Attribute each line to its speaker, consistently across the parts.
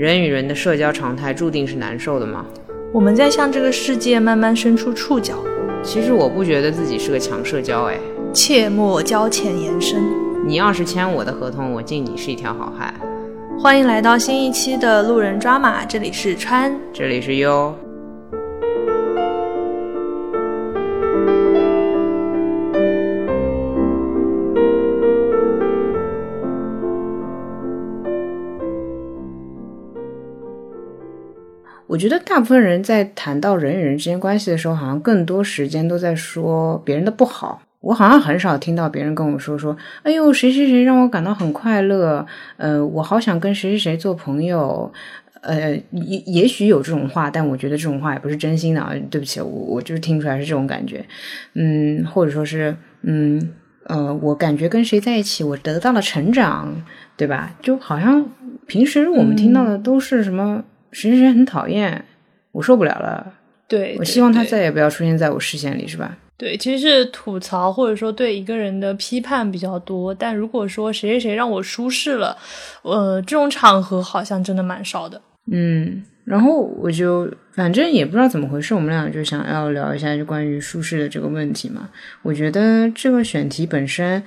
Speaker 1: 人与人的社交常态注定是难受的吗？
Speaker 2: 我们在向这个世界慢慢伸出触角。
Speaker 1: 其实我不觉得自己是个强社交，哎，
Speaker 2: 切莫交浅言深。
Speaker 1: 你要是签我的合同，我敬你是一条好汉。
Speaker 2: 欢迎来到新一期的路人抓马，这里是川，
Speaker 1: 这里是优。我觉得大部分人在谈到人与人之间关系的时候，好像更多时间都在说别人的不好。我好像很少听到别人跟我说说：“哎呦，谁谁谁让我感到很快乐。”呃，我好想跟谁谁谁做朋友。呃，也也许有这种话，但我觉得这种话也不是真心的啊。对不起，我我就是听出来是这种感觉。嗯，或者说是，嗯呃，我感觉跟谁在一起，我得到了成长，对吧？就好像平时我们听到的都是什么。谁谁谁很讨厌，我受不了了。
Speaker 2: 对，
Speaker 1: 我希望他再也不要出现在我视线里，是吧？
Speaker 2: 对，其实是吐槽或者说对一个人的批判比较多。但如果说谁谁谁让我舒适了，呃，这种场合好像真的蛮少的。
Speaker 1: 嗯，然后我就反正也不知道怎么回事，我们俩就想要聊一下就关于舒适的这个问题嘛。我觉得这个选题本身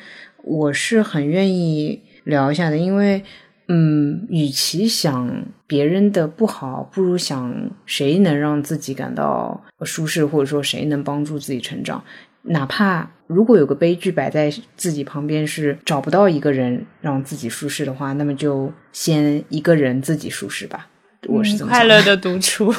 Speaker 1: 我是很愿意聊一下的，因为。嗯，与其想别人的不好，不如想谁能让自己感到舒适，或者说谁能帮助自己成长。哪怕如果有个悲剧摆在自己旁边，是找不到一个人让自己舒适的话，那么就先一个人自己舒适吧。我是怎么
Speaker 2: 快乐的独处，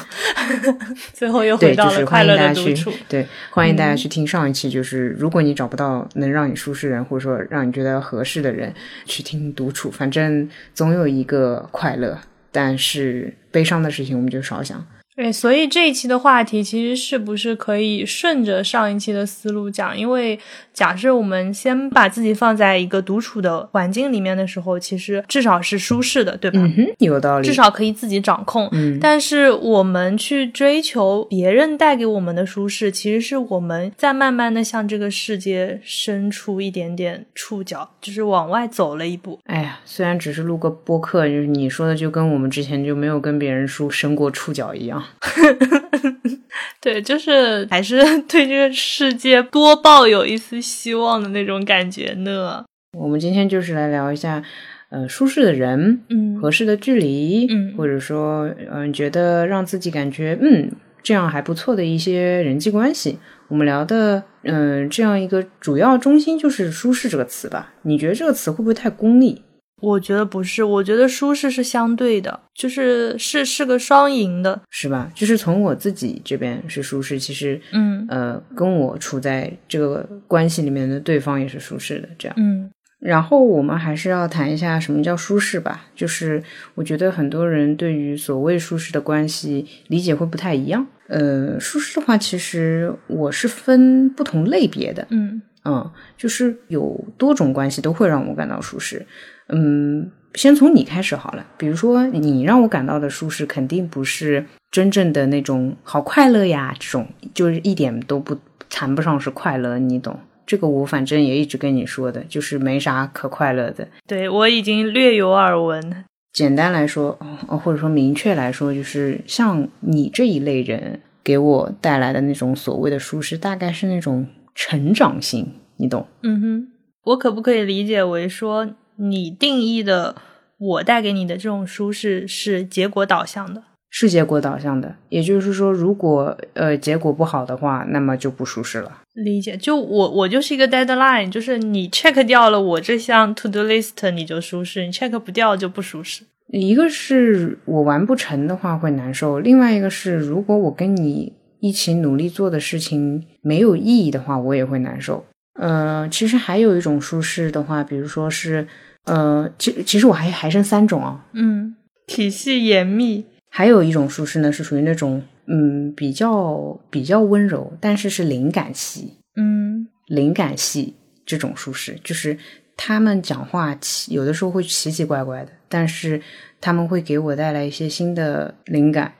Speaker 2: 最后又回到了快乐的独处。
Speaker 1: 对，欢迎大家去听上一期，就是如果你找不到能让你舒适人，或者说让你觉得合适的人，去听独处，反正总有一个快乐，但是悲伤的事情我们就少想。
Speaker 2: 对，所以这一期的话题其实是不是可以顺着上一期的思路讲？因为假设我们先把自己放在一个独处的环境里面的时候，其实至少是舒适的，对吧？
Speaker 1: 嗯哼，有道理。
Speaker 2: 至少可以自己掌控。
Speaker 1: 嗯。
Speaker 2: 但是我们去追求别人带给我们的舒适，其实是我们在慢慢的向这个世界伸出一点点触角，就是往外走了一步。
Speaker 1: 哎呀，虽然只是录个播客，就是你说的，就跟我们之前就没有跟别人说伸过触角一样。
Speaker 2: 对，就是 还是 对这个世界多抱有一丝希望的那种感觉呢。
Speaker 1: 我们今天就是来聊一下，呃，舒适的人，
Speaker 2: 嗯，
Speaker 1: 合适的距离，
Speaker 2: 嗯，
Speaker 1: 或者说，嗯，觉得让自己感觉，嗯，这样还不错的一些人际关系。我们聊的，嗯，这样一个主要中心就是“舒适”这个词吧？你觉得这个词会不会太功利？
Speaker 2: 我觉得不是，我觉得舒适是相对的，就是是是个双赢的，
Speaker 1: 是吧？就是从我自己这边是舒适，其实，
Speaker 2: 嗯
Speaker 1: 呃，跟我处在这个关系里面的对方也是舒适的，这样，
Speaker 2: 嗯。
Speaker 1: 然后我们还是要谈一下什么叫舒适吧，就是我觉得很多人对于所谓舒适的关系理解会不太一样。呃，舒适的话，其实我是分不同类别的，
Speaker 2: 嗯
Speaker 1: 嗯，就是有多种关系都会让我感到舒适。嗯，先从你开始好了。比如说，你让我感到的舒适，肯定不是真正的那种好快乐呀，这种就是一点都不谈不上是快乐，你懂？这个我反正也一直跟你说的，就是没啥可快乐的。
Speaker 2: 对我已经略有耳闻。
Speaker 1: 简单来说，或者说明确来说，就是像你这一类人给我带来的那种所谓的舒适，大概是那种成长性，你懂？
Speaker 2: 嗯哼，我可不可以理解为说？你定义的我带给你的这种舒适是结果导向的，
Speaker 1: 是结果导向的。也就是说，如果呃结果不好的话，那么就不舒适了。
Speaker 2: 理解。就我我就是一个 deadline，就是你 check 掉了我这项 to do list，你就舒适；你 check 不掉就不舒适。
Speaker 1: 一个是我完不成的话会难受，另外一个是如果我跟你一起努力做的事情没有意义的话，我也会难受。呃，其实还有一种舒适的话，比如说是，呃，其其实我还还剩三种啊，
Speaker 2: 嗯，体系严密。
Speaker 1: 还有一种舒适呢，是属于那种，嗯，比较比较温柔，但是是灵感系，
Speaker 2: 嗯，
Speaker 1: 灵感系这种舒适，就是他们讲话奇，有的时候会奇奇怪怪的，但是他们会给我带来一些新的灵感。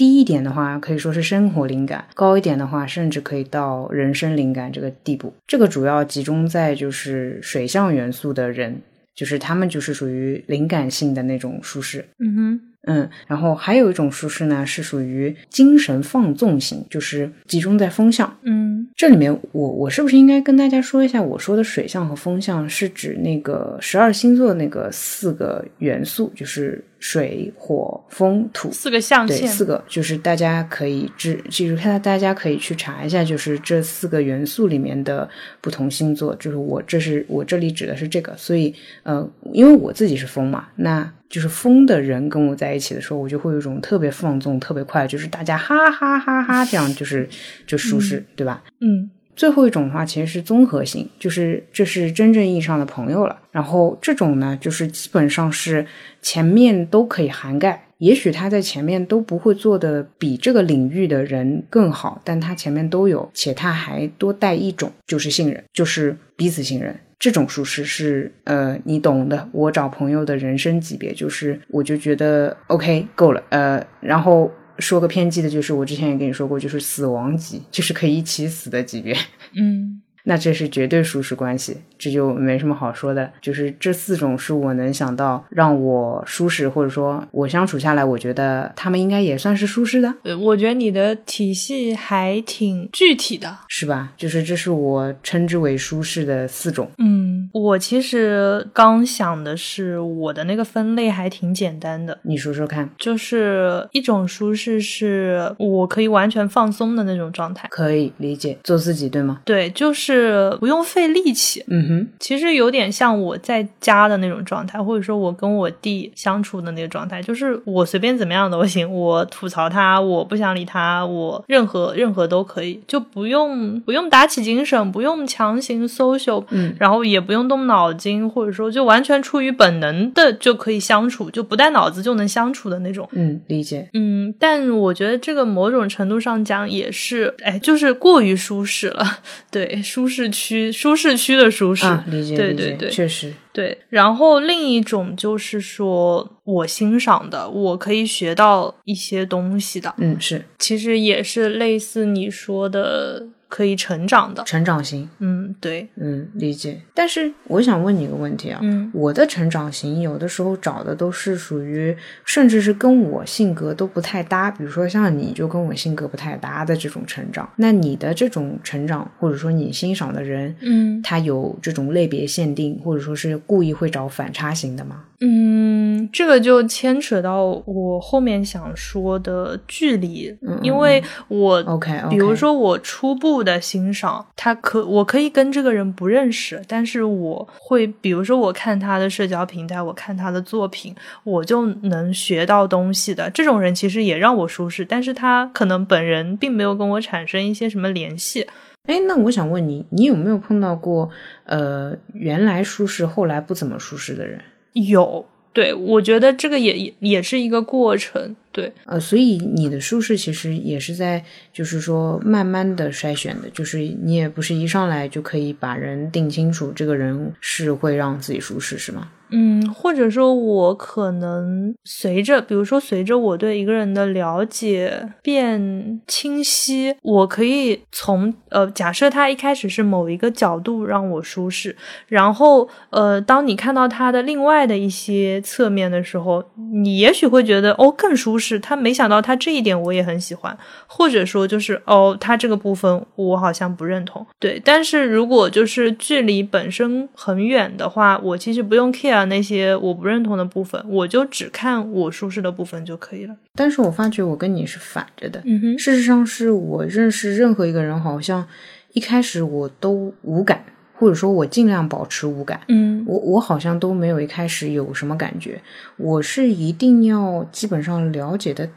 Speaker 1: 低一点的话，可以说是生活灵感；高一点的话，甚至可以到人生灵感这个地步。这个主要集中在就是水象元素的人，就是他们就是属于灵感性的那种舒适。
Speaker 2: 嗯哼，
Speaker 1: 嗯，然后还有一种舒适呢，是属于精神放纵型，就是集中在风向。
Speaker 2: 嗯
Speaker 1: 这里面我我是不是应该跟大家说一下，我说的水象和风象是指那个十二星座那个四个元素，就是水、火、风、土。
Speaker 2: 四个象
Speaker 1: 对，
Speaker 2: 限，
Speaker 1: 四个就是大家可以知记住，看大家可以去查一下，就是这四个元素里面的不同星座，就是我这是我这里指的是这个，所以呃，因为我自己是风嘛，那就是疯的人跟我在一起的时候，我就会有一种特别放纵、特别快，就是大家哈哈哈哈这样，就是就舒适，对吧？
Speaker 2: 嗯
Speaker 1: 最后一种的话，其实是综合性，就是这是真正意义上的朋友了。然后这种呢，就是基本上是前面都可以涵盖，也许他在前面都不会做的比这个领域的人更好，但他前面都有，且他还多带一种，就是信任，就是彼此信任。这种舒适是呃，你懂的。我找朋友的人生级别，就是我就觉得 OK 够了，呃，然后。说个偏激的，就是我之前也跟你说过，就是死亡级，就是可以一起死的级别。
Speaker 2: 嗯
Speaker 1: 那这是绝对舒适关系，这就没什么好说的。就是这四种是我能想到让我舒适，或者说我相处下来，我觉得他们应该也算是舒适的，
Speaker 2: 呃，我觉得你的体系还挺具体的。
Speaker 1: 是吧？就是这是我称之为舒适的四种。
Speaker 2: 嗯，我其实刚想的是，我的那个分类还挺简单的，
Speaker 1: 你说说看，
Speaker 2: 就是一种舒适是我可以完全放松的那种状态。
Speaker 1: 可以理解做自己，对吗？
Speaker 2: 对，就是不用费力气。
Speaker 1: 嗯哼，
Speaker 2: 其实有点像我在家的那种状态，或者说我跟我弟相处的那个状态，就是我随便怎么样都行，我吐槽他，我不想理他，我任何任何都可以，就不用不用打起精神，不用强行 social，
Speaker 1: 嗯，
Speaker 2: 然后也不用动脑筋，或者说就完全出于本能的就可以相处，就不带脑子就能相处的那种。
Speaker 1: 嗯，理解。
Speaker 2: 嗯，但我觉得这个某种程度上讲也是，哎，就是过于舒适了。对，舒适区，舒适区的舒适。
Speaker 1: 理解，
Speaker 2: 对对对
Speaker 1: 确实，
Speaker 2: 对，然后另一种就是说我欣赏的，我可以学到一些东西的，
Speaker 1: 嗯，是
Speaker 2: 其实也是类似你说的可以成长的。
Speaker 1: 成长型，
Speaker 2: 嗯，对，
Speaker 1: 嗯，理解。但是我想问你一个问题啊，
Speaker 2: 嗯
Speaker 1: 我的成长型有的时候找的都是属于，甚至是跟我性格都不太搭，比如说像你就跟我性格不太搭的这种成长。那你的这种成长，或者说你欣赏的人，
Speaker 2: 嗯
Speaker 1: 他有这种类别限定，或者说是故意会找反差型的吗？
Speaker 2: 嗯，这个就牵扯到我后面想说的距离，
Speaker 1: 嗯
Speaker 2: 因为我
Speaker 1: OK，,
Speaker 2: 比如说我初步的欣赏，他可我可以跟这个人不认识，但是我会，比如说我看他的社交平台，我看他的作品，我就能学到东西的。这种人其实也让我舒适，但是他可能本人并没有跟我产生一些什么联系。
Speaker 1: 哎，那我想问你，你有没有碰到过呃原来舒适后来不怎么舒适的人？
Speaker 2: 有，对我觉得这个也也也是一个过程。对，
Speaker 1: 呃，所以你的舒适其实也是在，就是说慢慢的筛选的，就是你也不是一上来就可以把人定清楚，这个人是会让自己舒适，是吗？
Speaker 2: 嗯，或者说，我可能随着，比如说，随着我对一个人的了解变清晰，我可以从呃，假设他一开始是某一个角度让我舒适，然后呃，当你看到他的另外的一些侧面的时候，你也许会觉得哦更舒适。他没想到他这一点我也很喜欢，或者说就是哦，他这个部分我好像不认同。对，但是如果就是距离本身很远的话，我其实不用 care。那些我不认同的部分，我就只看我舒适的部分就可以了。
Speaker 1: 但是我发觉我跟你是反着的，
Speaker 2: 嗯哼，
Speaker 1: 事实上是我认识任何一个人，好像一开始我都无感，或者说我尽量保持无感。
Speaker 2: 嗯
Speaker 1: 我我好像都没有一开始有什么感觉，我是一定要基本上了解的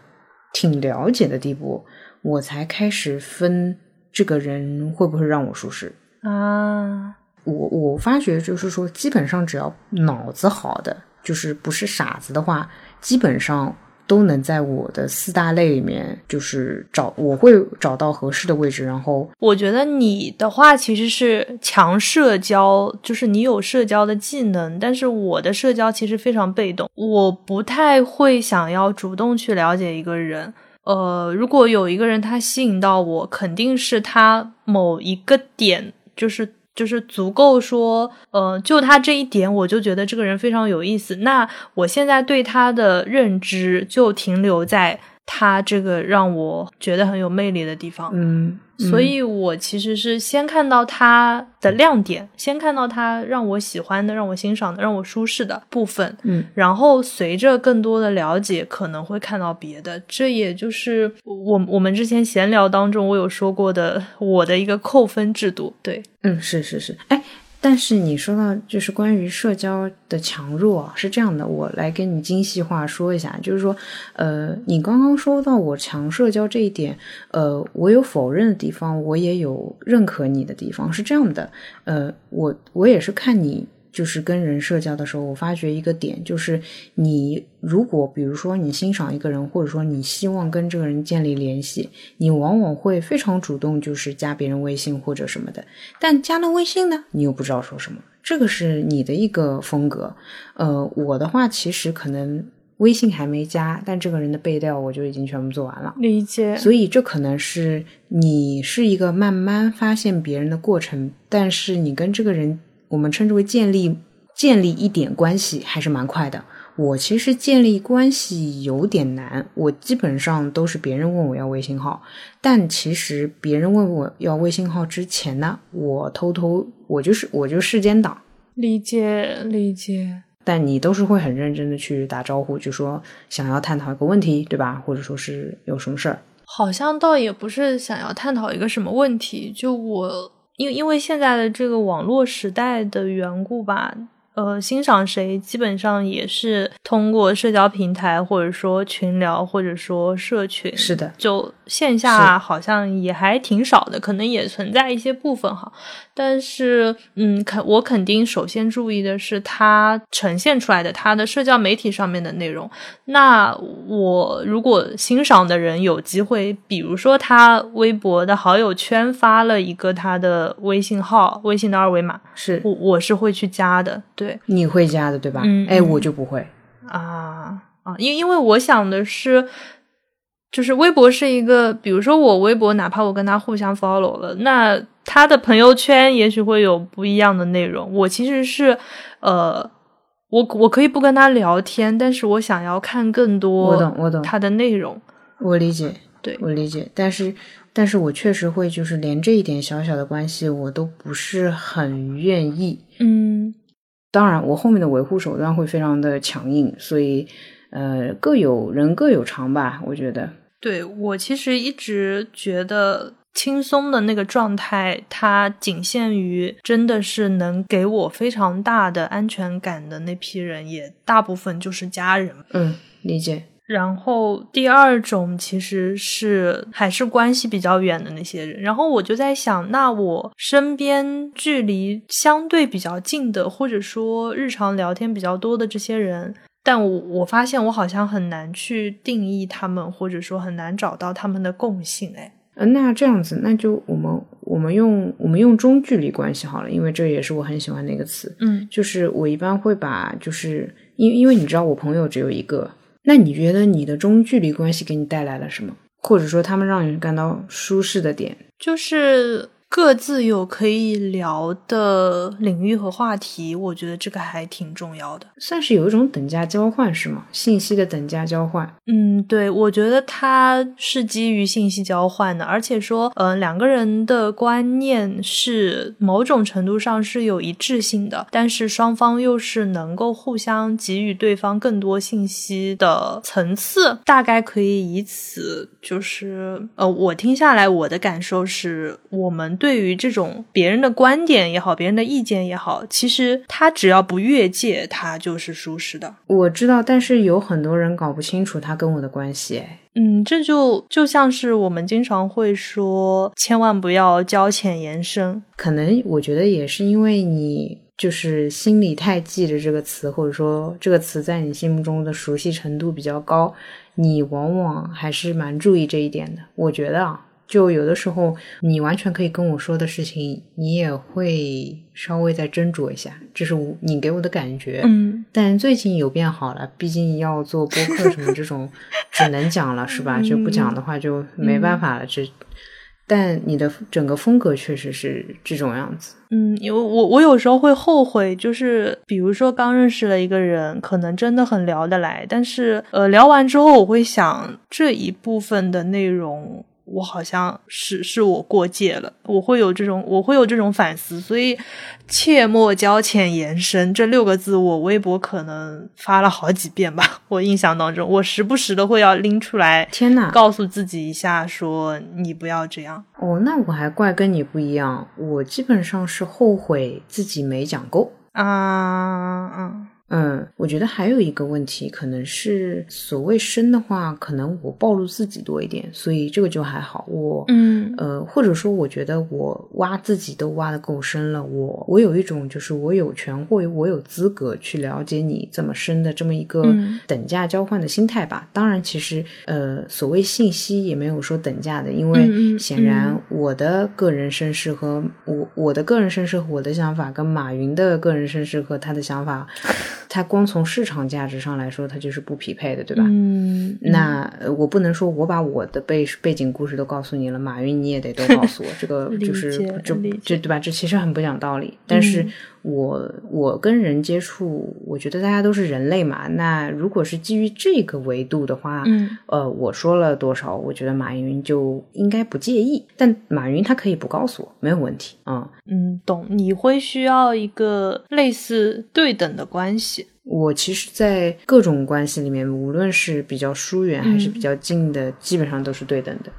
Speaker 1: 挺了解的地步，我才开始分这个人会不会让我舒适。
Speaker 2: 啊，
Speaker 1: 我我发觉就是说，基本上只要脑子好的，就是不是傻子的话，基本上都能在我的四大类里面，就是找我会找到合适的位置，然后
Speaker 2: 我觉得你的话其实是强社交，就是你有社交的技能，但是我的社交其实非常被动，我不太会想要主动去了解一个人。呃，如果有一个人他吸引到我，肯定是他某一个点，就是就是足够说，呃，就他这一点，我就觉得这个人非常有意思。那我现在对他的认知就停留在他这个让我觉得很有魅力的地方。
Speaker 1: 嗯，
Speaker 2: 所以我其实是先看到他的亮点，先看到他让我喜欢的、让我欣赏的、让我舒适的部分，
Speaker 1: 嗯，
Speaker 2: 然后随着更多的了解，可能会看到别的。这也就是我我们之前闲聊当中我有说过的我的一个扣分制度。对，
Speaker 1: 嗯，是是是，哎。但是你说到就是关于社交的强弱是这样的，我来跟你精细化说一下，就是说，呃，你刚刚说到我强社交这一点，呃，我有否认的地方，我也有认可你的地方，是这样的，呃，我我也是看你。就是跟人社交的时候，我发觉一个点，就是你如果比如说你欣赏一个人，或者说你希望跟这个人建立联系，你往往会非常主动，就是加别人微信或者什么的。但加了微信呢，你又不知道说什么，这个是你的一个风格。呃，我的话其实可能微信还没加，但这个人的背调我就已经全部做完了。
Speaker 2: 理解。
Speaker 1: 所以这可能是你是一个慢慢发现别人的过程，但是你跟这个人。我们称之为建立建立一点关系还是蛮快的。我其实建立关系有点难，我基本上都是别人问我要微信号，但其实别人问我要微信号之前呢，我偷偷我就是我就世间党。
Speaker 2: 理解理解。
Speaker 1: 但你都是会很认真的去打招呼，就说想要探讨一个问题，对吧？或者说是有什么事儿？
Speaker 2: 好像倒也不是想要探讨一个什么问题，就我。因因为现在的这个网络时代的缘故吧。呃，欣赏谁基本上也是通过社交平台，或者说群聊，或者说社群。
Speaker 1: 是的，
Speaker 2: 就线下好像也还挺少的，可能也存在一些部分哈。但是，嗯，肯我肯定首先注意的是它呈现出来的它的社交媒体上面的内容。那我如果欣赏的人有机会，比如说他微博的好友圈发了一个他的微信号、微信的二维码，
Speaker 1: 是
Speaker 2: 我我是会去加的。对，
Speaker 1: 你会加的对吧？
Speaker 2: 嗯，
Speaker 1: 哎，我就不会。
Speaker 2: 啊啊，因因为我想的是，就是微博是一个，比如说我微博，哪怕我跟他互相 follow 了，那他的朋友圈也许会有不一样的内容。我其实是，呃，我我可以不跟他聊天，但是我想要看更多，
Speaker 1: 我懂我懂。
Speaker 2: 他的内容，
Speaker 1: 我理解，
Speaker 2: 对。
Speaker 1: 我理解，但是但是我确实会，就是连这一点小小的关系，我都不是很愿意，
Speaker 2: 嗯。
Speaker 1: 当然，我后面的维护手段会非常的强硬，所以，呃，各有人各有长吧，我觉得。
Speaker 2: 对我其实一直觉得轻松的那个状态，它仅限于真的是能给我非常大的安全感的那批人，也大部分就是家人。
Speaker 1: 嗯，理解。
Speaker 2: 然后第二种其实是还是关系比较远的那些人，然后我就在想，那我身边距离相对比较近的，或者说日常聊天比较多的这些人，但我我发现我好像很难去定义他们，或者说很难找到他们的共性。哎，
Speaker 1: 那这样子，那就我们我们用我们用中距离关系好了，因为这也是我很喜欢的一个词。
Speaker 2: 嗯，
Speaker 1: 就是我一般会把，就是因因为你知道我朋友只有一个。那你觉得你的中距离关系给你带来了什么，或者说他们让你感到舒适的点？
Speaker 2: 就是。各自有可以聊的领域和话题，我觉得这个还挺重要的，
Speaker 1: 算是有一种等价交换，是吗？信息的等价交换。
Speaker 2: 嗯，对，我觉得它是基于信息交换的，而且说，呃，两个人的观念是某种程度上是有一致性的，但是双方又是能够互相给予对方更多信息的层次，大概可以以此，就是呃，我听下来，我的感受是我们。对于这种别人的观点也好，别人的意见也好，其实他只要不越界，他就是舒适的。
Speaker 1: 我知道，但是有很多人搞不清楚他跟我的关系。
Speaker 2: 嗯，这就就像是我们经常会说，千万不要交浅言深。
Speaker 1: 可能我觉得也是因为你就是心里太记着这个词，或者说这个词在你心目中的熟悉程度比较高，你往往还是蛮注意这一点的。我觉得啊。就有的时候，你完全可以跟我说的事情，你也会稍微再斟酌一下，这是你给我的感觉。
Speaker 2: 嗯，
Speaker 1: 但最近有变好了，毕竟要做播客什么这种，只能讲了是吧？就不讲的话就没办法了。这但你的整个风格确实是这种样子。
Speaker 2: 嗯，因为我我有时候会后悔，就是比如说刚认识了一个人，可能真的很聊得来，但是呃聊完之后，我会想这一部分的内容。我好像是是我过界了，我会有这种我会有这种反思，所以切莫交浅言深这六个字，我微博可能发了好几遍吧。我印象当中，我时不时的会要拎出来，
Speaker 1: 天呐，
Speaker 2: 告诉自己一下，说你不要这样。
Speaker 1: 哦，那我还怪跟你不一样，我基本上是后悔自己没讲够
Speaker 2: 啊，嗯。
Speaker 1: 嗯，我觉得还有一个问题，可能是所谓深的话，可能我暴露自己多一点，所以这个就还好。我，
Speaker 2: 嗯，
Speaker 1: 呃，或者说，我觉得我挖自己都挖的够深了，我我有一种就是我有权或我有资格去了解你这么深的这么一个等价交换的心态吧。当然，其实呃，所谓信息也没有说等价的，因为显然我的个人身世和我我的个人身世和我的想法跟马云的个人身世和他的想法。它光从市场价值上来说，它就是不匹配的，对吧？
Speaker 2: 嗯，
Speaker 1: 那我不能说我把我的背背景故事都告诉你了，马云你也得都告诉我，这个 就是这这对吧？这其实很不讲道理。但是我我跟人接触，我觉得大家都是人类嘛。那如果是基于这个维度的话，
Speaker 2: 嗯，
Speaker 1: 呃，我说了多少，我觉得马云就应该不介意。但马云他可以不告诉我，没有问题啊。
Speaker 2: 嗯，懂。你会需要一个类似对等的关系。
Speaker 1: 我其实，在各种关系里面，无论是比较疏远还是比较近的，基本上都是对等的。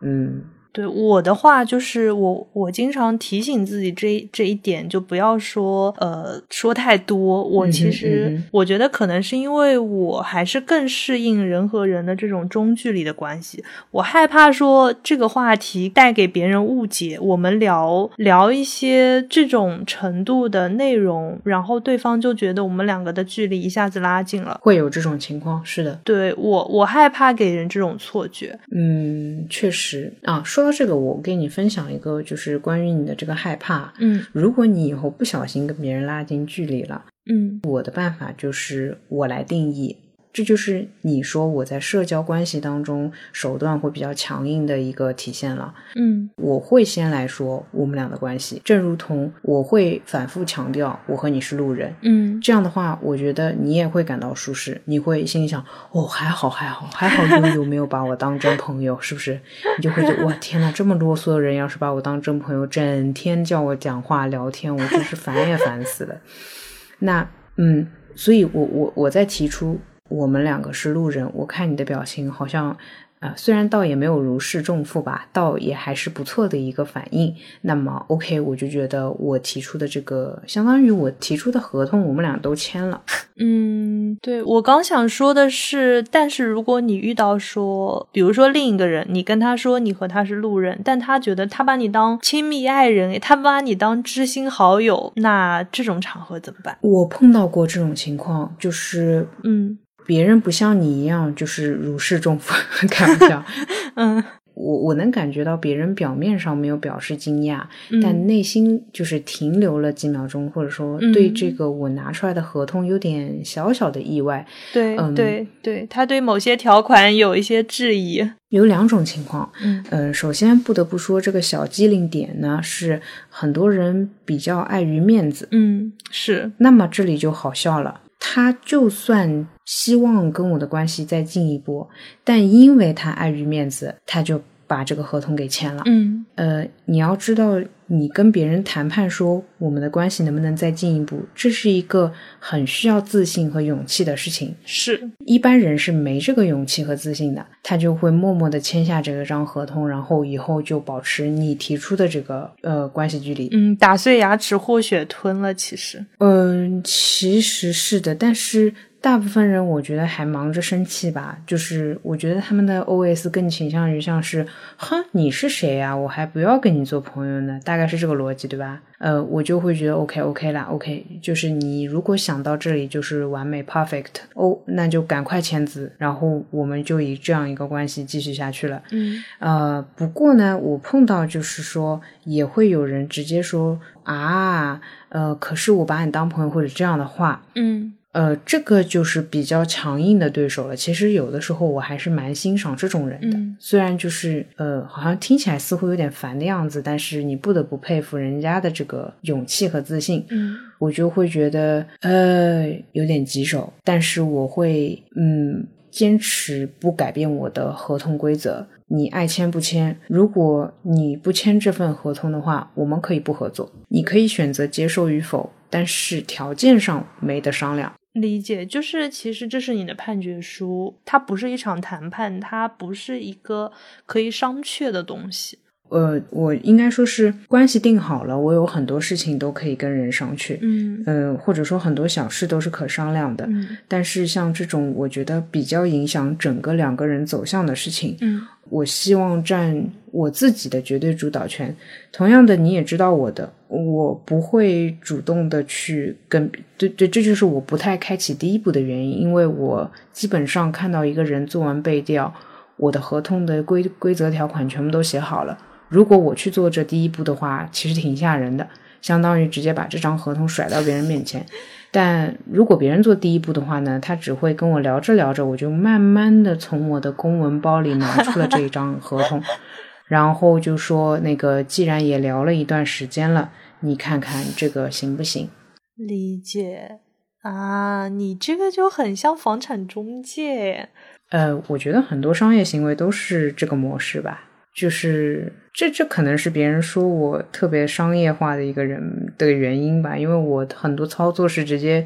Speaker 1: 嗯。
Speaker 2: 对我的话，就是我我经常提醒自己这这一点，就不要说呃说太多。我其实我觉得可能是因为我还是更适应人和人的这种中距离的关系。我害怕说这个话题带给别人误解，我们聊聊一些这种程度的内容，然后对方就觉得我们两个的距离一下子拉近了。
Speaker 1: 会有这种情况，是的。
Speaker 2: 对我我害怕给人这种错觉。
Speaker 1: 嗯，确实啊说。说到这个，我给你分享一个，就是关于你的这个害怕。
Speaker 2: 嗯，
Speaker 1: 如果你以后不小心跟别人拉近距离了，
Speaker 2: 嗯，
Speaker 1: 我的办法就是我来定义。这就是你说我在社交关系当中手段会比较强硬的一个体现了。
Speaker 2: 嗯，
Speaker 1: 我会先来说我们俩的关系，正如同我会反复强调我和你是路人。
Speaker 2: 嗯，
Speaker 1: 这样的话，我觉得你也会感到舒适，你会心里想：哦，还好，还好，还好悠悠没有把我当真朋友，是不是？你就会觉得哇，天呐，这么啰嗦的人要是把我当真朋友，整天叫我讲话聊天，我真是烦也烦死了。那嗯，所以我我我在提出。我们两个是路人，我看你的表情好像。啊，虽然倒也没有如释重负吧，倒也还是不错的一个反应。那么，OK，我就觉得我提出的这个，相当于我提出的合同，我们俩都签了。
Speaker 2: 嗯，对我刚想说的是，但是如果你遇到说，比如说另一个人，你跟他说你和他是路人，但他觉得他把你当亲密爱人，他把你当知心好友，那这种场合怎么办？
Speaker 1: 我碰到过这种情况，就是
Speaker 2: 嗯。
Speaker 1: 别人不像你一样，就是如释重负，开玩笑。
Speaker 2: 嗯，
Speaker 1: 我我能感觉到别人表面上没有表示惊讶，但内心就是停留了几秒钟，或者说对这个我拿出来的合同有点小小的意外。
Speaker 2: 对，嗯对，对，他对某些条款有一些质疑。
Speaker 1: 有两种情况，
Speaker 2: 嗯，
Speaker 1: 呃，首先不得不说，这个小机灵点呢，是很多人比较碍于面子。
Speaker 2: 嗯，是。
Speaker 1: 那么这里就好笑了。他就算希望跟我的关系再进一步，但因为他碍于面子，他就把这个合同给签了。
Speaker 2: 嗯，
Speaker 1: 呃，你要知道。你跟别人谈判说我们的关系能不能再进一步，这是一个很需要自信和勇气的事情。
Speaker 2: 是
Speaker 1: 一般人是没这个勇气和自信的，他就会默默的签下这个张合同，然后以后就保持你提出的这个呃关系距离。
Speaker 2: 嗯，打碎牙齿或血吞了，其实。
Speaker 1: 嗯，其实是的，但是。大部分人我觉得还忙着生气吧，就是我觉得他们的 O S 更倾向于像是，哼，你是谁呀？我还不要跟你做朋友呢，大概是这个逻辑，对吧？呃，我就会觉得 OK OK 啦，OK，就是你如果想到这里就是完美 perfect 哦，那就赶快签字，然后我们就以这样一个关系继续下去了。
Speaker 2: 嗯，
Speaker 1: 呃，不过呢，我碰到就是说也会有人直接说啊，呃，可是我把你当朋友或者这样的话，
Speaker 2: 嗯。
Speaker 1: 呃，这个就是比较强硬的对手了。其实有的时候我还是蛮欣赏这种人的，
Speaker 2: 嗯
Speaker 1: 虽然就是呃，好像听起来似乎有点烦的样子，但是你不得不佩服人家的这个勇气和自信。
Speaker 2: 嗯
Speaker 1: 我就会觉得呃有点棘手，但是我会嗯坚持不改变我的合同规则。你爱签不签？如果你不签这份合同的话，我们可以不合作。你可以选择接受与否，但是条件上没得商量。
Speaker 2: 理解，就是其实这是你的判决书，它不是一场谈判，它不是一个可以商榷的东西。
Speaker 1: 呃，我应该说是关系定好了，我有很多事情都可以跟人商去。
Speaker 2: 嗯
Speaker 1: 呃、或者说很多小事都是可商量的。
Speaker 2: 嗯
Speaker 1: 但是像这种我觉得比较影响整个两个人走向的事情，
Speaker 2: 嗯
Speaker 1: 我希望占我自己的绝对主导权。同样的，你也知道我的，我不会主动的去跟对对，这就是我不太开启第一步的原因，因为我基本上看到一个人做完背调，我的合同的规规则条款全部都写好了。如果我去做这第一步的话，其实挺吓人的，相当于直接把这张合同甩到别人面前。但如果别人做第一步的话呢，他只会跟我聊着聊着，我就慢慢的从我的公文包里拿出了这一张合同，然后就说那个既然也聊了一段时间了，你看看这个行不行？
Speaker 2: 理解啊，你这个就很像房产中介。
Speaker 1: 呃，我觉得很多商业行为都是这个模式吧，就是这这可能是别人说我特别商业化的一个人的原因吧，因为我很多操作是直接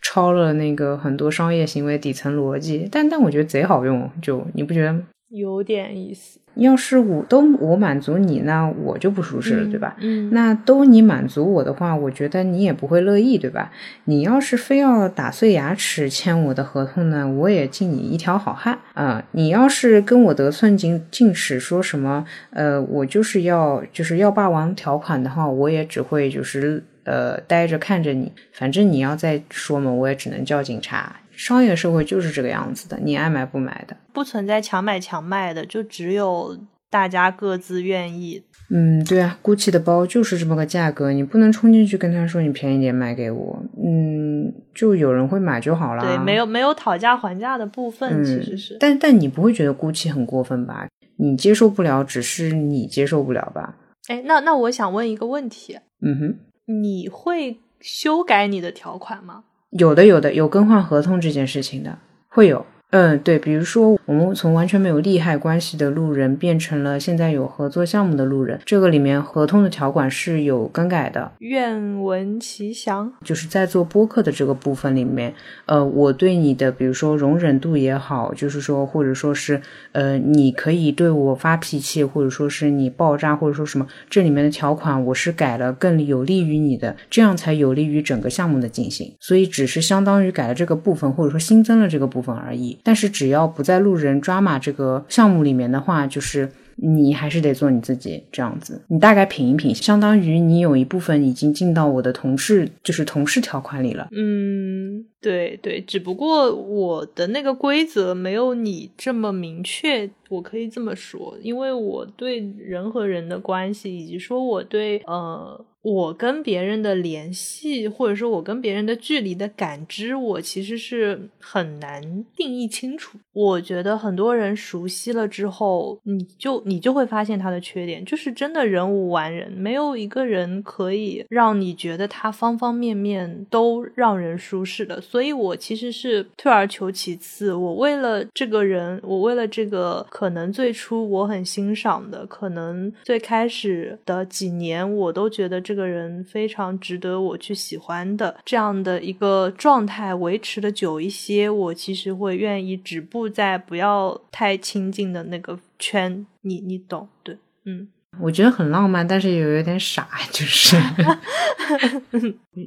Speaker 1: 抄了那个很多商业行为底层逻辑，但但我觉得贼好用，就你不觉得？
Speaker 2: 有点意思，
Speaker 1: 要是我都我满足你，那我就不舒适了，对吧？
Speaker 2: 嗯，
Speaker 1: 那都你满足我的话，我觉得你也不会乐意，对吧？你要是非要打碎牙齿签我的合同呢，我也敬你一条好汉啊、你要是跟我得寸进进尺，说什么呃，我就是要就是要霸王条款的话，我也只会就是呃呆着看着你，反正你要再说嘛，我也只能叫警察。商业社会就是这个样子的，你爱买不买的。
Speaker 2: 不存在强买强卖的，就只有大家各自愿意。
Speaker 1: 嗯，对啊，GUCCI 的包就是这么个价格，你不能冲进去跟他说你便宜点卖给我，嗯，就有人会买就好了。
Speaker 2: 对，没有没有讨价还价的部分，
Speaker 1: 嗯，
Speaker 2: 其实是。
Speaker 1: 但但你不会觉得 GUCCI 很过分吧？你接受不了，只是你接受不了吧？
Speaker 2: 哎，那那我想问一个问题，
Speaker 1: 嗯哼，
Speaker 2: 你会修改你的条款吗？
Speaker 1: 有的有的有更换合同这件事情的，会有。嗯，对，比如说我们从完全没有利害关系的路人变成了现在有合作项目的路人，这个里面合同的条款是有更改的。
Speaker 2: 愿闻其详。
Speaker 1: 就是在做播客的这个部分里面，呃，我对你的比如说容忍度也好，就是说或者说是呃，你可以对我发脾气，或者说是你爆炸，或者说什么，这里面的条款我是改了，更有利于你的，这样才有利于整个项目的进行。所以只是相当于改了这个部分，或者说新增了这个部分而已。但是只要不在路人抓马这个项目里面的话，就是。你还是得做你自己这样子，你大概品一品，相当于你有一部分已经进到我的同事，就是同事条款里了。
Speaker 2: 嗯，对对，只不过我的那个规则没有你这么明确，我可以这么说，因为我对人和人的关系，以及说我对呃我跟别人的联系，或者说我跟别人的距离的感知，我其实是很难定义清楚。我觉得很多人熟悉了之后，你就你就会发现他的缺点，就是真的人无完人，没有一个人可以让你觉得他方方面面都让人舒适的。所以我其实是退而求其次，我为了这个人，我为了这个可能最初我很欣赏的，可能最开始的几年我都觉得这个人非常值得我去喜欢的这样的一个状态维持的久一些，我其实会愿意止步在不要太亲近的那个圈，你你懂对，嗯。
Speaker 1: 我觉得很浪漫，但是也有点傻，就是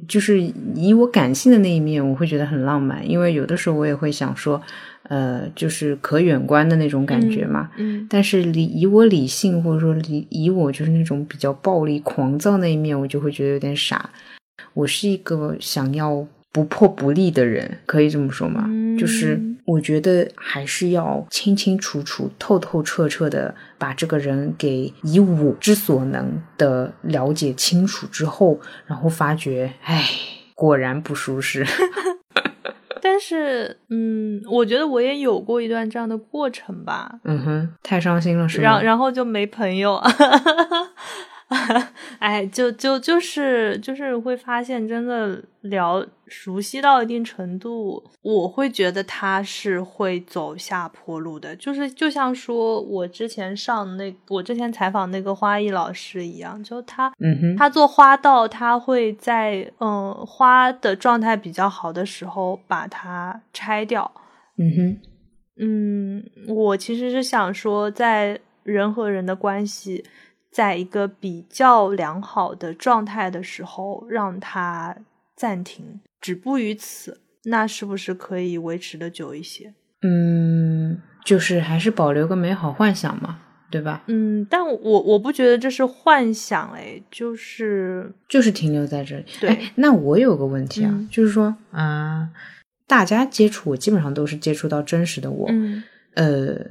Speaker 1: 就是以我感性的那一面，我会觉得很浪漫，因为有的时候我也会想说，呃，就是可远观的那种感觉嘛。
Speaker 2: 嗯
Speaker 1: 但是理以我理性或者说理以我就是那种比较暴力狂躁那一面，我就会觉得有点傻。我是一个想要不破不立的人，可以这么说吗？
Speaker 2: 嗯
Speaker 1: 就是我觉得还是要清清楚楚、透透彻彻的把这个人给以我之所能的了解清楚之后，然后发觉，哎，果然不舒适。
Speaker 2: 但是，嗯，我觉得我也有过一段这样的过程吧。
Speaker 1: 嗯哼，太伤心了，是吗？
Speaker 2: 然然后就没朋友。哎，就就就是就是会发现，真的聊熟悉到一定程度，我会觉得他是会走下坡路的。就是就像说我之前上那我之前采访那个花艺老师一样，就他，
Speaker 1: 嗯哼，
Speaker 2: 他做花道，他会在嗯花的状态比较好的时候把它拆掉。
Speaker 1: 嗯哼，
Speaker 2: 嗯，我其实是想说，在人和人的关系。在一个比较良好的状态的时候，让它暂停，止步于此，那是不是可以维持的久一些？
Speaker 1: 嗯，就是还是保留个美好幻想嘛，对吧？
Speaker 2: 嗯，但我我不觉得这是幻想，哎，就是
Speaker 1: 就是停留在这里。
Speaker 2: 对，
Speaker 1: 那我有个问题啊，就是说啊，大家接触我基本上都是接触到真实的我，
Speaker 2: 嗯，
Speaker 1: 呃，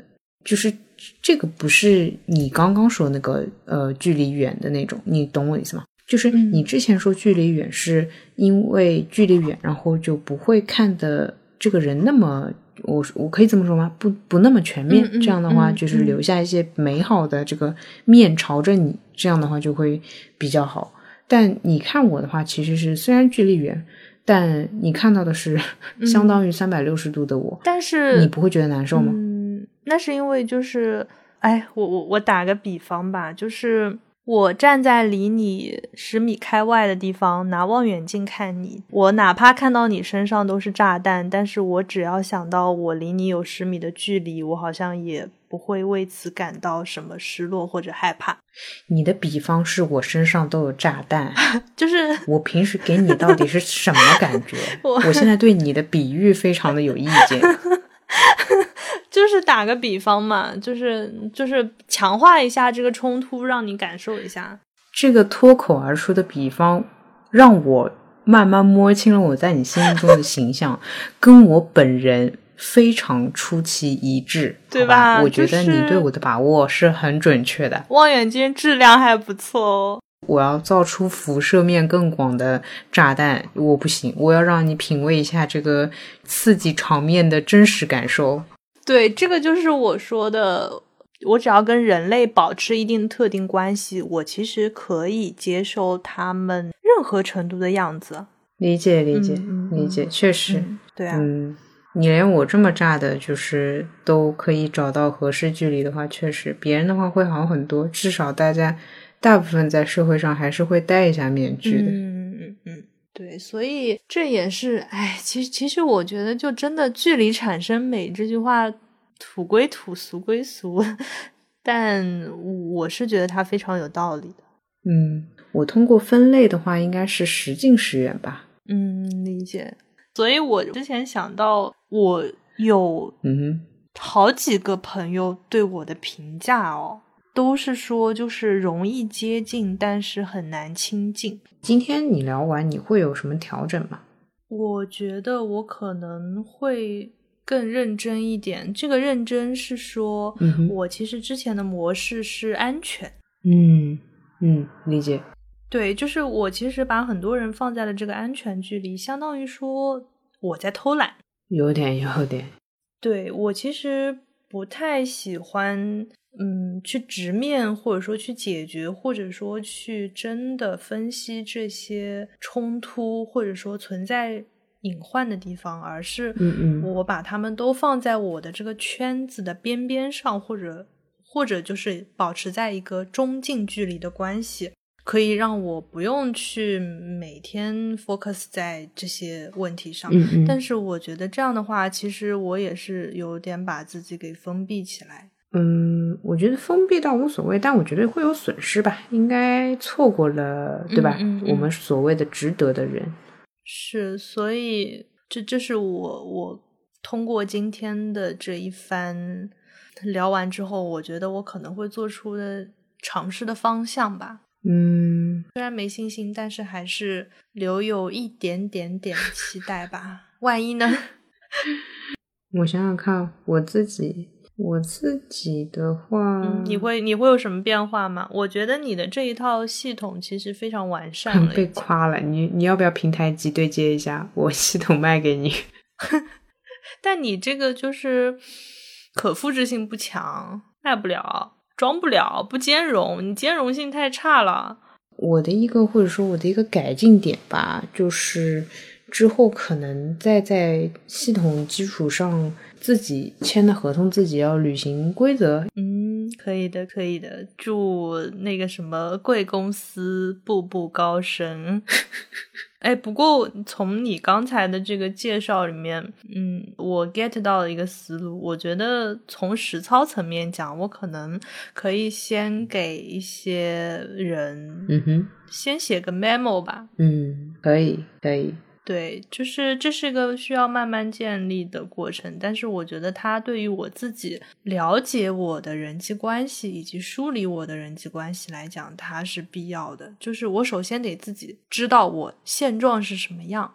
Speaker 1: 就是。这个不是你刚刚说那个呃距离远的那种，你懂我意思吗？就是你之前说距离远是因为距离远，然后就不会看的这个人那么，我我可以这么说吗？不不那么全面，这样的话就是留下一些美好的这个面朝着你，这样的话就会比较好。但你看我的话，其实是虽然距离远，但你看到的是相当于三百六十度的我，
Speaker 2: 但是
Speaker 1: 你不会觉得难受吗？
Speaker 2: 那是因为就是，哎，我我我打个比方吧，就是我站在离你十米开外的地方，拿望远镜看你，我哪怕看到你身上都是炸弹，但是我只要想到我离你有十米的距离，我好像也不会为此感到什么失落或者害怕。
Speaker 1: 你的比方是我身上都有炸弹，
Speaker 2: 就是
Speaker 1: 我平时给你到底是什么感觉？我现在对你的比喻非常的有意见。
Speaker 2: 就是打个比方嘛，就是就是强化一下这个冲突，让你感受一下。
Speaker 1: 这个脱口而出的比方，让我慢慢摸清了我在你心目中的形象，跟我本人非常出奇一致，
Speaker 2: 对
Speaker 1: 吧？我觉得你对我的把握是很准确的。
Speaker 2: 望远镜质量还不错哦。
Speaker 1: 我要造出辐射面更广的炸弹，我不行。我要让你品味一下这个刺激场面的真实感受。
Speaker 2: 对，这个就是我说的，我只要跟人类保持一定特定关系，我其实可以接受他们任何程度的样子。
Speaker 1: 理解，理解，理解，确实，
Speaker 2: 对啊。
Speaker 1: 嗯，你连我这么炸的，就是都可以找到合适距离的话，确实，别人的话会好很多。至少大家大部分在社会上还是会戴一下面具的。
Speaker 2: 嗯嗯嗯。对，所以这也是，哎，其实其实我觉得，就真的距离产生美这句话，土归土，俗归俗，但我是觉得它非常有道理的。
Speaker 1: 嗯，我通过分类的话，应该是十近十远吧。
Speaker 2: 嗯，理解。所以我之前想到，我有
Speaker 1: 嗯
Speaker 2: 好几个朋友对我的评价哦。都是说就是容易接近，但是很难亲近。
Speaker 1: 今天你聊完，你会有什么调整吗？
Speaker 2: 我觉得我可能会更认真一点。这个认真是说，嗯我其实之前的模式是安全。
Speaker 1: 嗯嗯，理解。
Speaker 2: 对，就是我其实把很多人放在了这个安全距离，相当于说我在偷懒。
Speaker 1: 有点，有点。
Speaker 2: 对我其实不太喜欢。嗯，去直面或者说去解决，或者说去真的分析这些冲突，或者说存在隐患的地方，而是我把他们都放在我的这个圈子的边边上，或者或者就是保持在一个中近距离的关系，可以让我不用去每天 focus 在这些问题上。
Speaker 1: 嗯嗯，
Speaker 2: 但是我觉得这样的话，其实我也是有点把自己给封闭起来。
Speaker 1: 嗯，我觉得封闭倒无所谓，但我觉得会有损失吧，应该错过了，对吧？我们所谓的值得的人，
Speaker 2: 是，所以这这是我我通过今天的这一番聊完之后，我觉得我可能会做出的尝试的方向吧。
Speaker 1: 嗯，
Speaker 2: 虽然没信心，但是还是留有一点点点期待吧。万一呢？
Speaker 1: 我想想看，我自己。我自己的话，
Speaker 2: 你会你会有什么变化吗？我觉得你的这一套系统其实非常完善了。
Speaker 1: 被夸了，你你要不要平台级对接一下？我系统卖给你。
Speaker 2: 但你这个就是可复制性不强，卖不了，装不了，不兼容，你兼容性太差了。
Speaker 1: 我的一个或者说我的一个改进点吧，就是之后可能再在系统基础上自己签的合同自己要履行规则。
Speaker 2: 嗯，可以的，可以的。祝那个什么贵公司步步高升。哎，不过从你刚才的这个介绍里面，嗯，我 get 到了一个思路。我觉得从实操层面讲，我可能可以先给一些人，
Speaker 1: 嗯哼，
Speaker 2: 先写个 memo 吧。
Speaker 1: 嗯，可以，可以。
Speaker 2: 对，就是这是一个需要慢慢建立的过程，但是我觉得它对于我自己了解我的人际关系以及梳理我的人际关系来讲，它是必要的。就是我首先得自己知道我现状是什么样，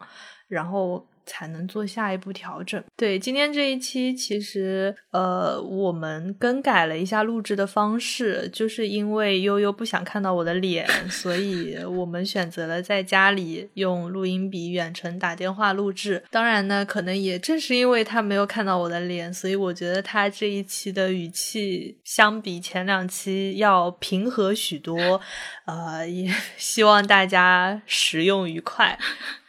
Speaker 2: 然后。才能做下一步调整。对，今天这一期其实呃，我们更改了一下录制的方式，就是因为悠悠不想看到我的脸，所以我们选择了在家里用录音笔远程打电话录制。当然呢，可能也正是因为他没有看到我的脸，所以我觉得他这一期的语气相比前两期要平和许多。呃，也 希望大家使用愉快。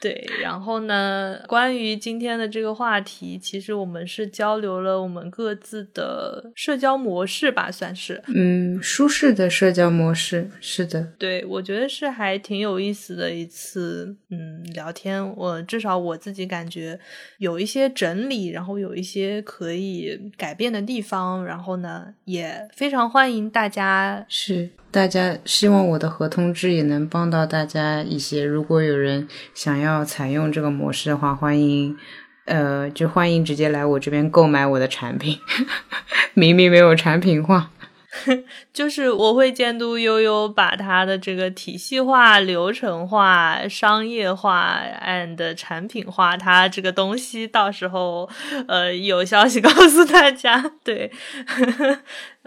Speaker 2: 对，然后呢，关于今天的这个话题，其实我们是交流了我们各自的社交模式吧，算是。
Speaker 1: 嗯，舒适的社交模式，是的。
Speaker 2: 对，我觉得是还挺有意思的一次，嗯，聊天。我至少我自己感觉有一些整理，然后有一些可以改变的地方。然后呢，也非常欢迎大家
Speaker 1: 是。大家希望我的合同制也能帮到大家一些。如果有人想要要采用这个模式的话，欢迎，呃，就欢迎直接来我这边购买我的产品。明明没有产品化。
Speaker 2: 就是我会监督悠悠把它的这个体系化、流程化、商业化 and 产品化，它这个东西到时候呃有消息 告诉大家。对，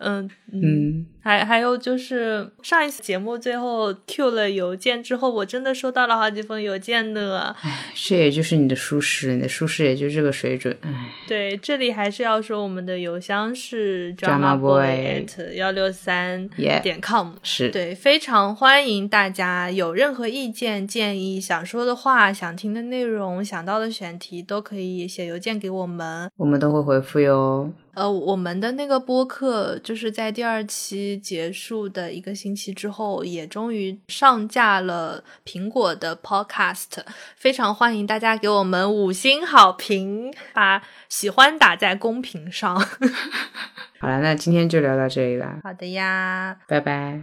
Speaker 2: 嗯嗯，还还有就是上一次节目最后 Q 了邮件之后，我真的收到了好几封邮件呢。
Speaker 1: 唉，这也就是你的舒适，你的舒适也就这个水准。唉，
Speaker 2: 对，这里还是要说我们的邮箱是 drama boy at 幺六三点 com，
Speaker 1: 是
Speaker 2: 对，非常欢迎大家有任何意见、建议、想说的话、想听的内容、想到的选题，都可以写邮件给我们，
Speaker 1: 我们都会回复哟。
Speaker 2: 呃，我们的那个播客就是在第二期结束的一个星期之后，也终于上架了苹果的 Podcast，非常欢迎大家给我们五星好评，把喜欢打在公屏上。
Speaker 1: 好了，那今天就聊到这里了。
Speaker 2: 好的呀，
Speaker 1: 拜拜。